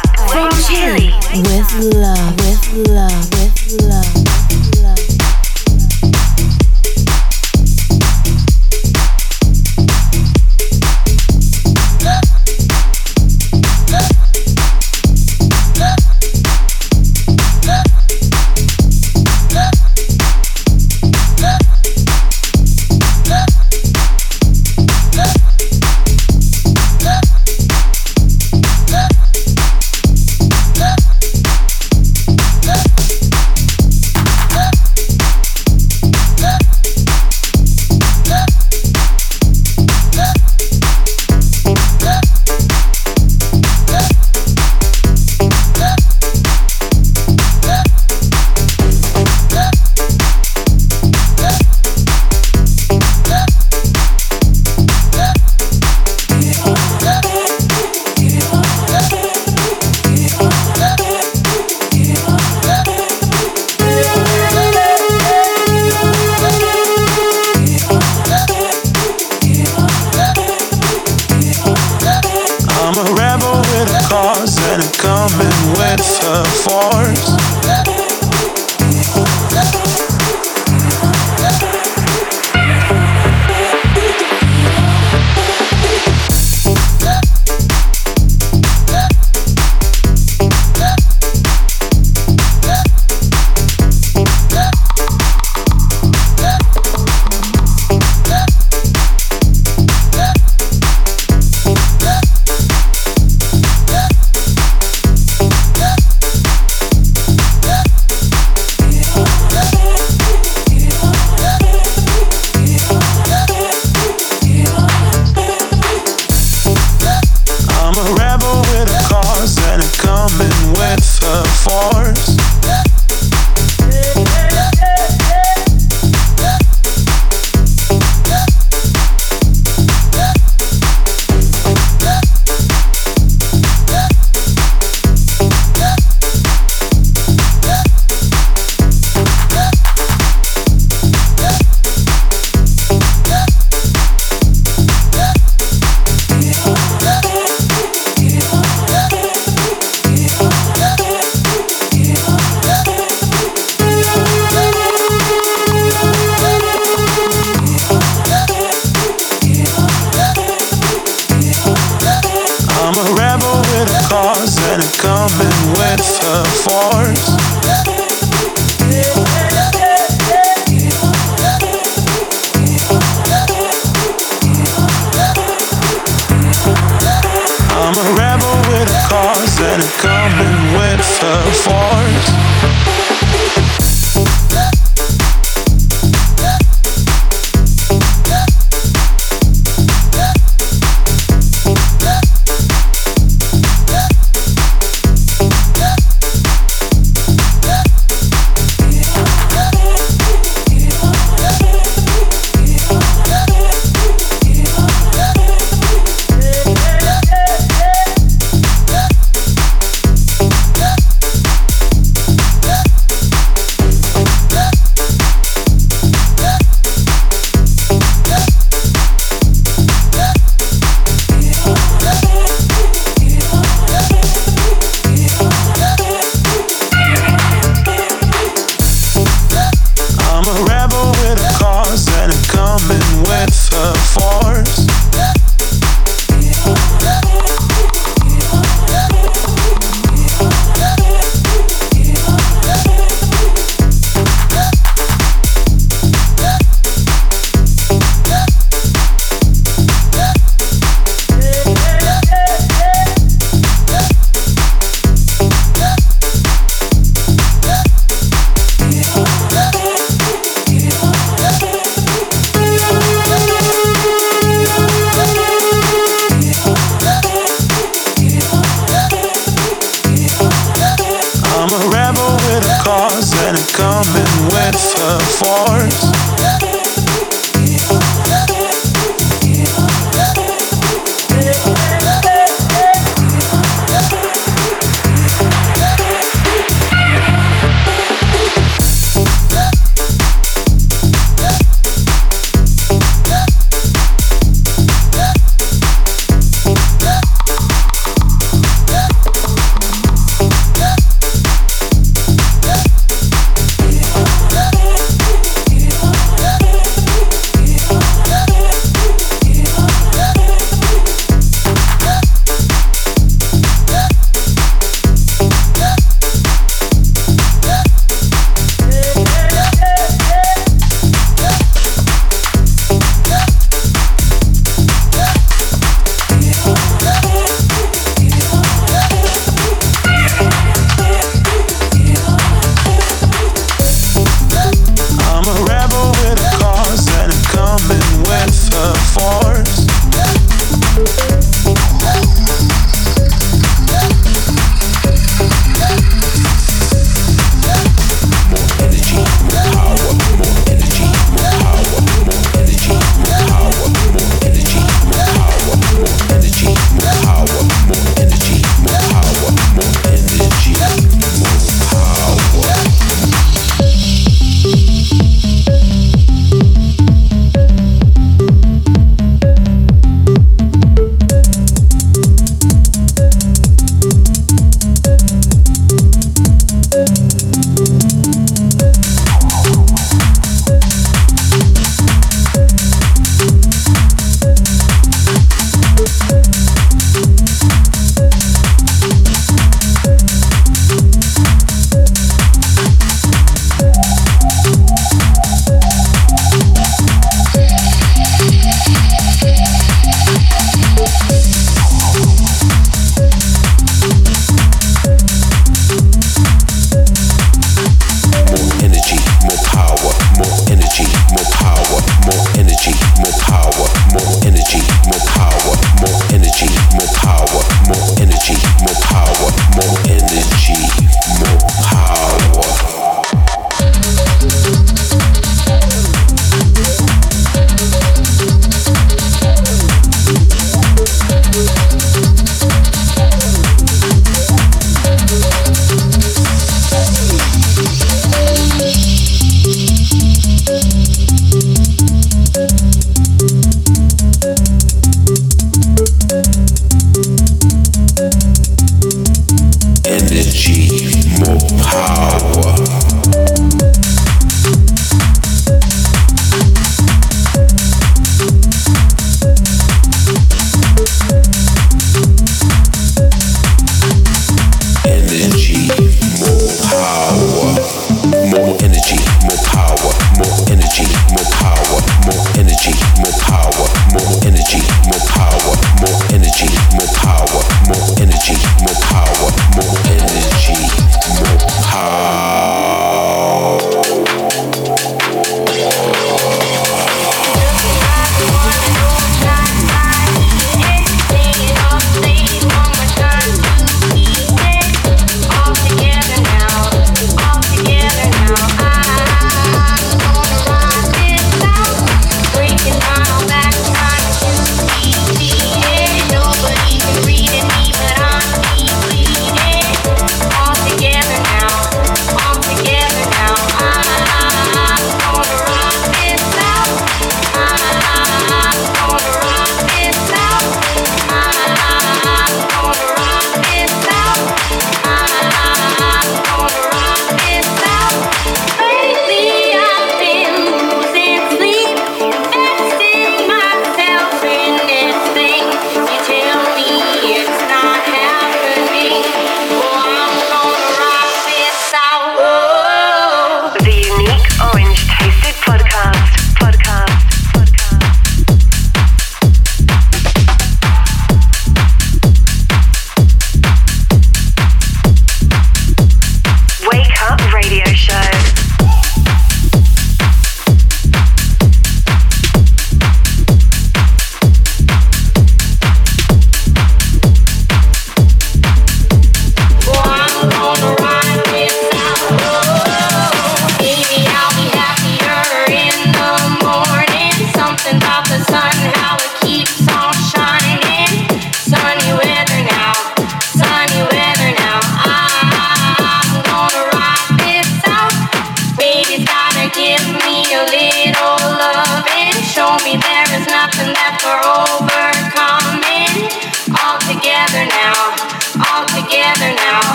From Chile with love, with love, with love. And coming with a force.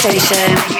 Station.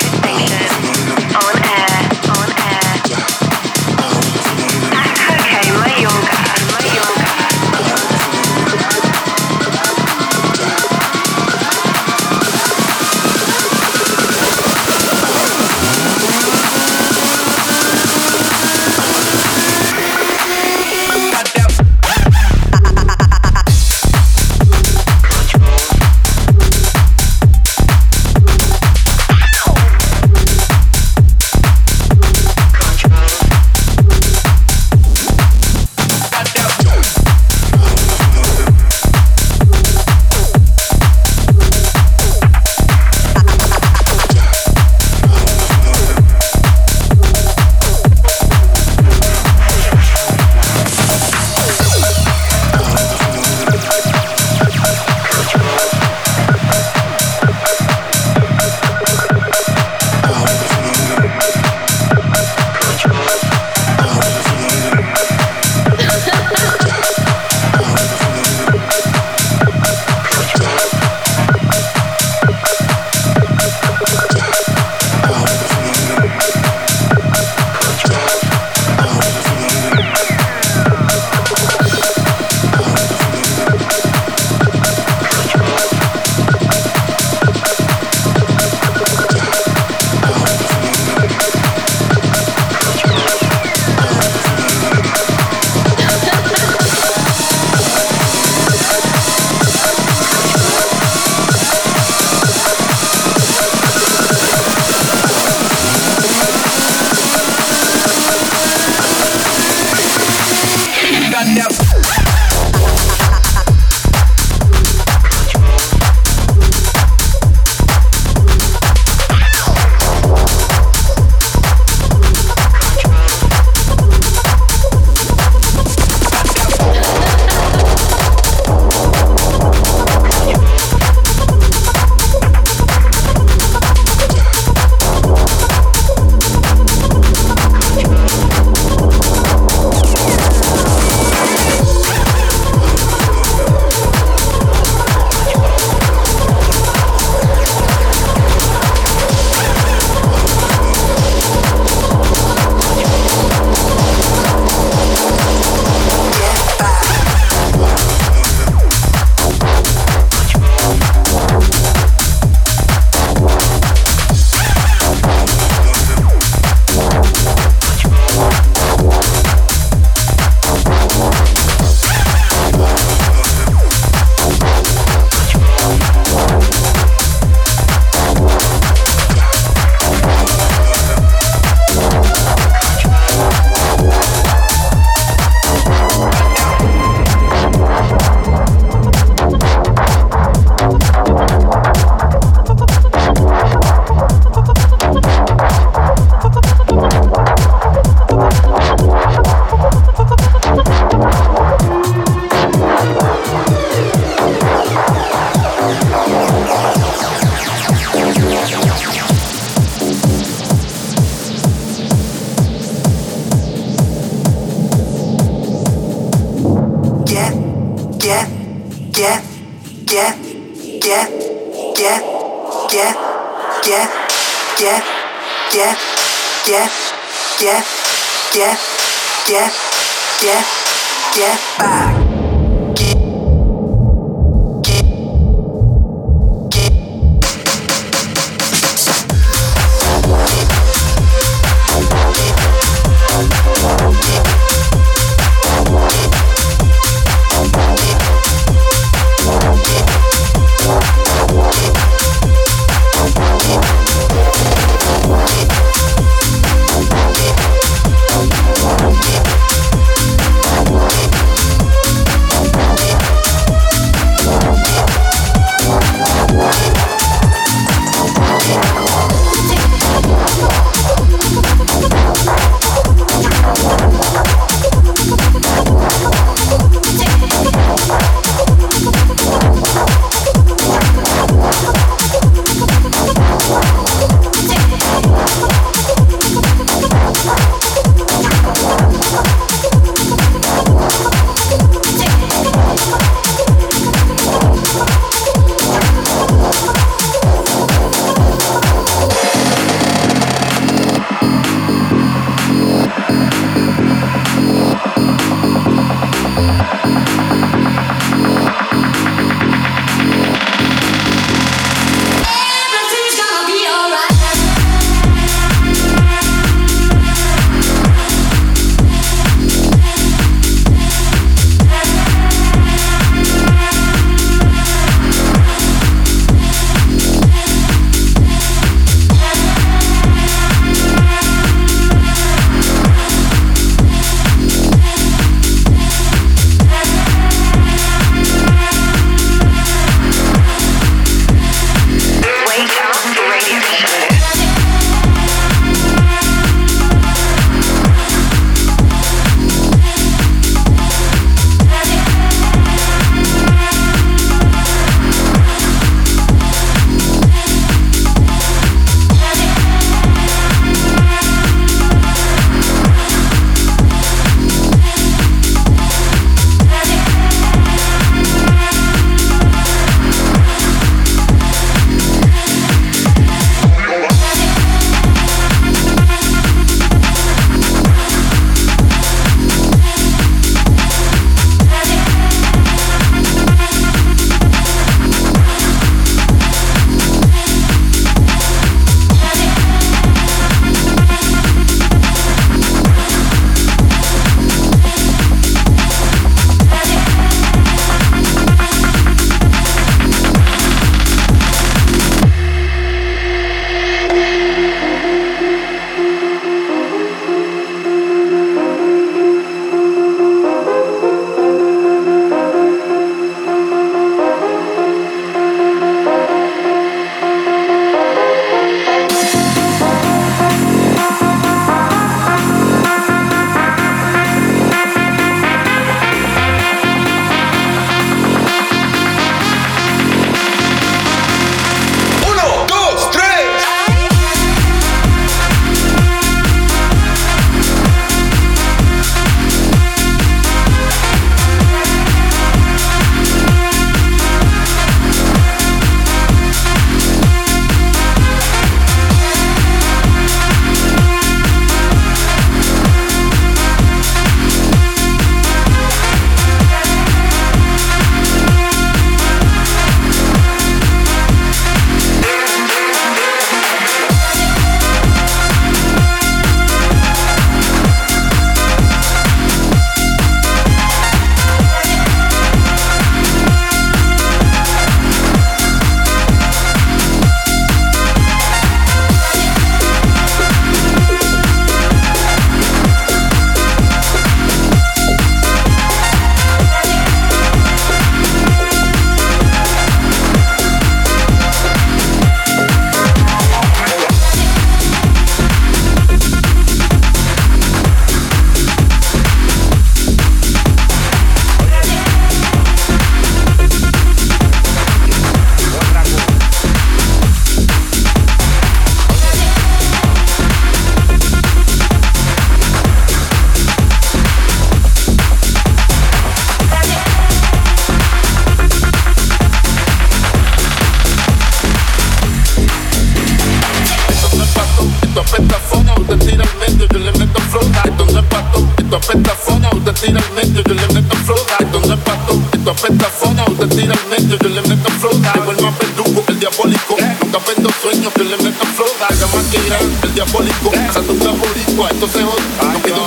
usted tira al medio, yo le meto flota. Esto no es pato, esto apesta fona, usted tira al medio, yo le meto flota. Esto no es pato, esto apesta fona, usted tira al medio, yo le meto flota. Llegó el más verdugo, el diabólico, nunca vendo sueños, yo le meto flota. Haga más que irán, el diabólico, satura boricua, esto se jode. No quito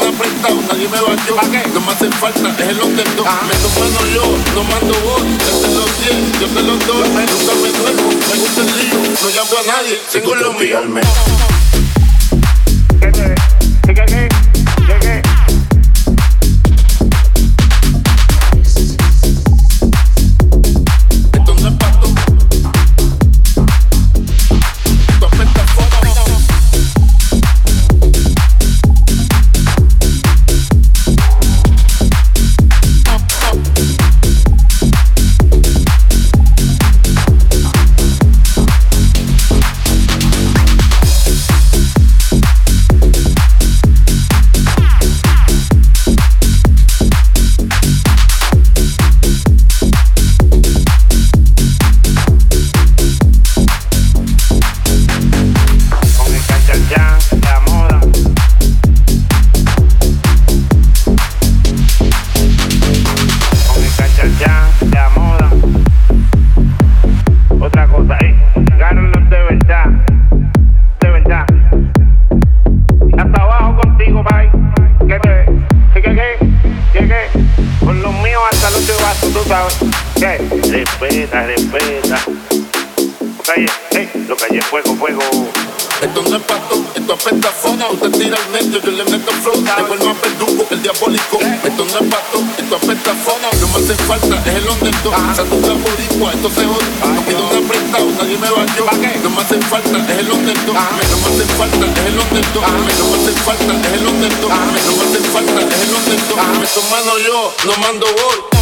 una nadie me va yo. No me hace falta, es el underdog. Ah. Meto mano yo, no mando vos, desde los 10, yo te los doy. Nunca me duermo, me gusta el lío, no llamo a nadie, tengo los míos. ¿Qué te? ¿Qué, qué, hace falta es el underdog. A mí no me hace falta es el underdog. A mí no me hace falta es el underdog. A mí no me hace falta es el underdog. Me tomando yo, no mando gol.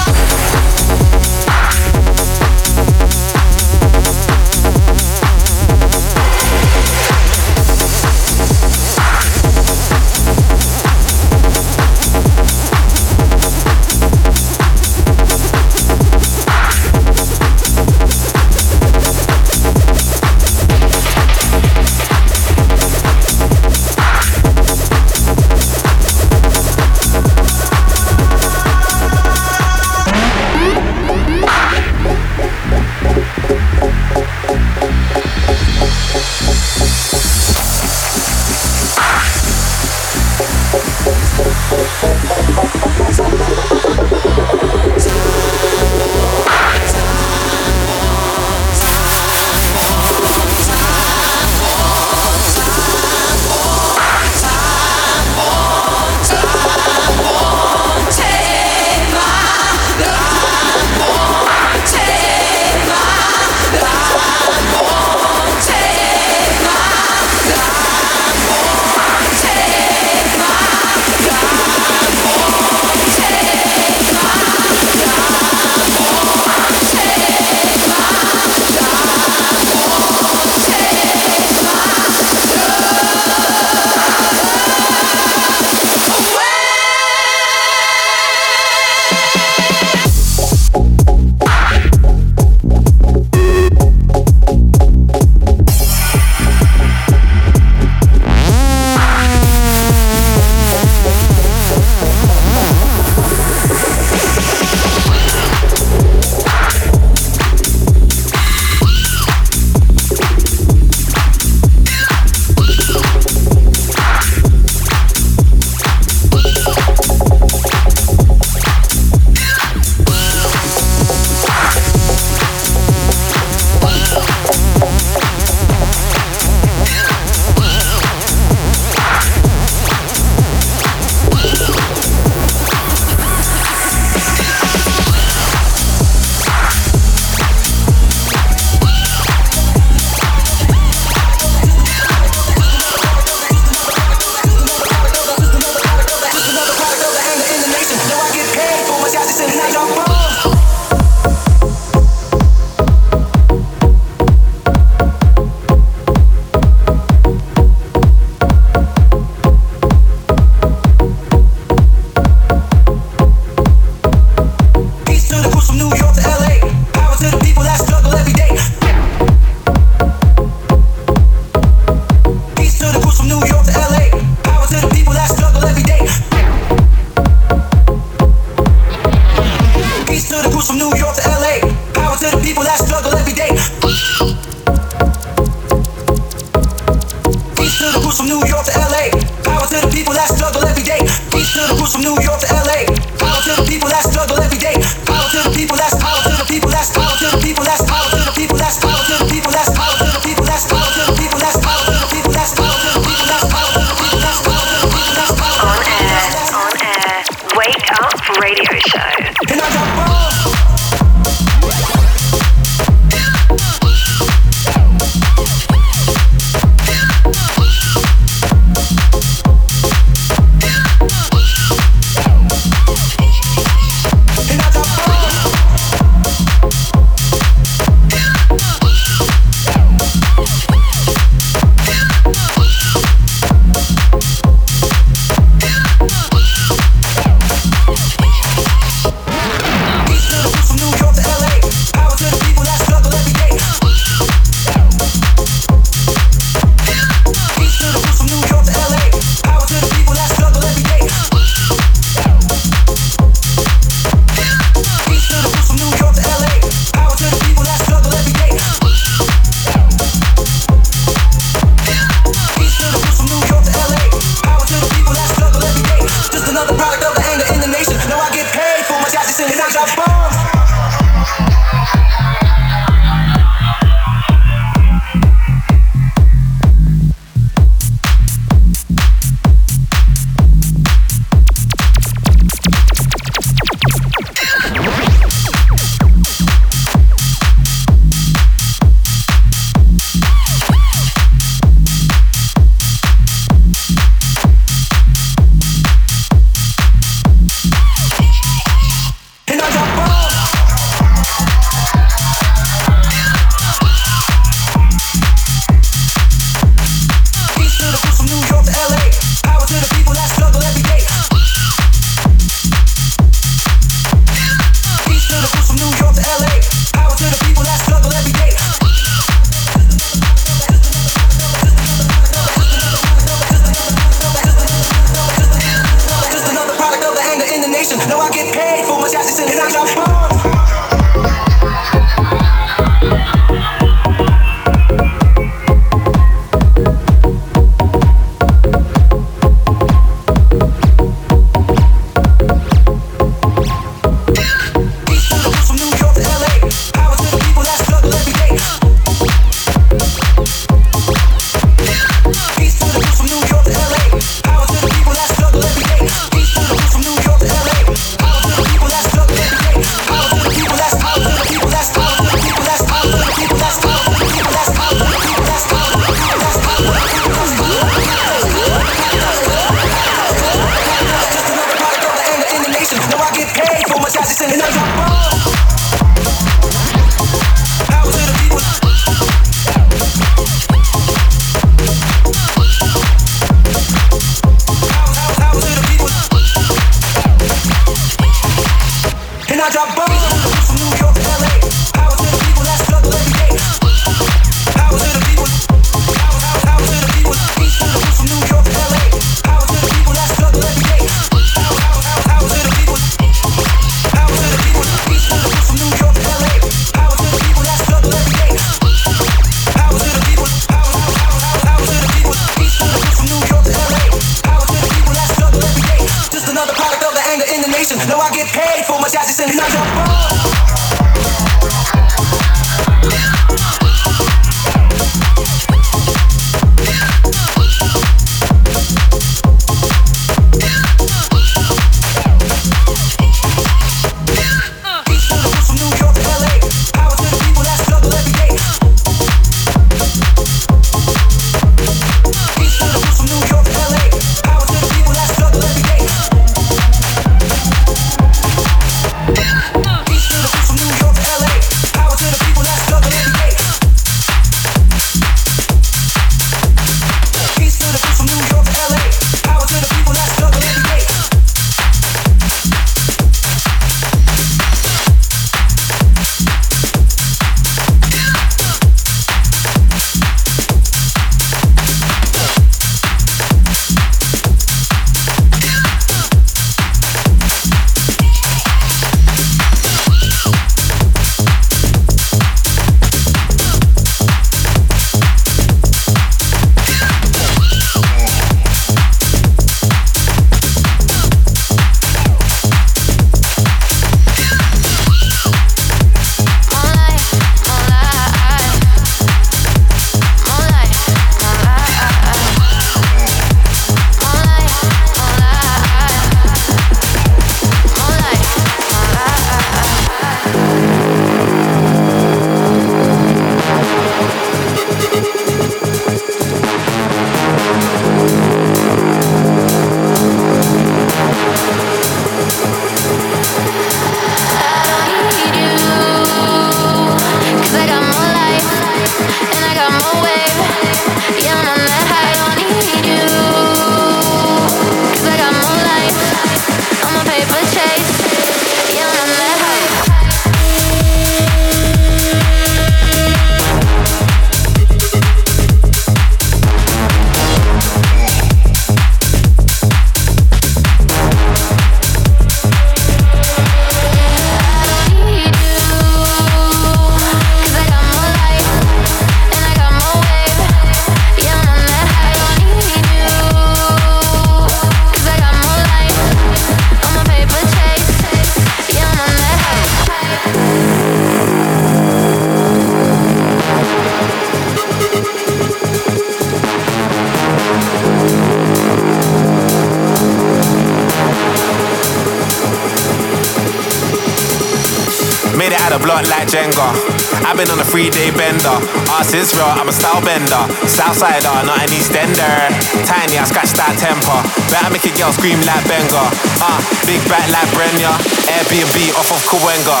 Ass is real, I'm a style bender. Southsider, not an Eastender. Tiny, I scratch that temper. Better make a girl scream like Benga. Ah, uh, big back like Brenya. Airbnb off of Kawenga.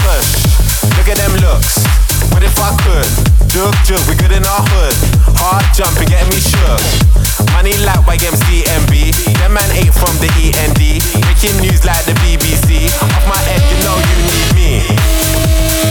Push, look at them looks. What if I could? Jug, jug, we good in our hood. Hard jumping, getting me shook. Money like YMCMB. Them man ain't from the END. Making news like the BBC. Off my head, you know you need me.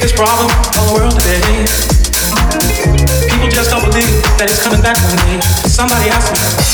biggest problem in the world today. People just don't believe that it's coming back to me. Somebody asked me.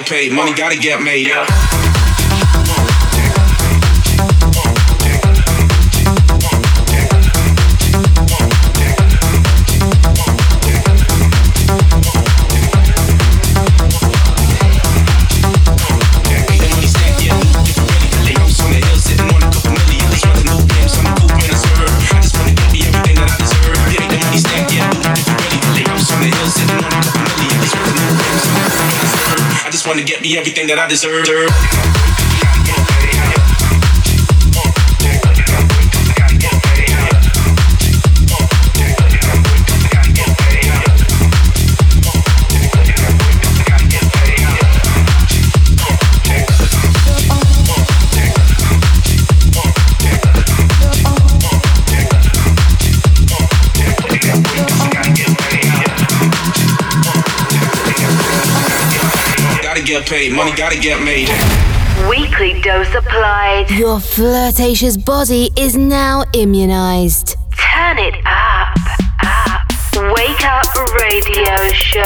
Get paid, money gotta get made. I get me everything that I deserve. Money gotta get made. Weekly dose applied. Your flirtatious body is now immunized. Turn it up, up. Wake up radio show.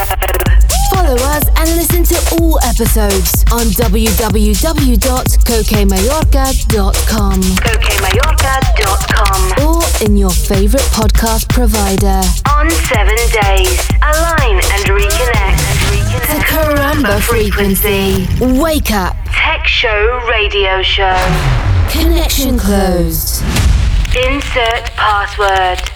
Follow us and listen to all episodes on www.cokemayorga.com CokeMayorga.com. or in your favorite podcast provider. On seven days. Align and reconnect. The Caramba frequency. Wake up. Tech show radio show. Connection closed. Insert password.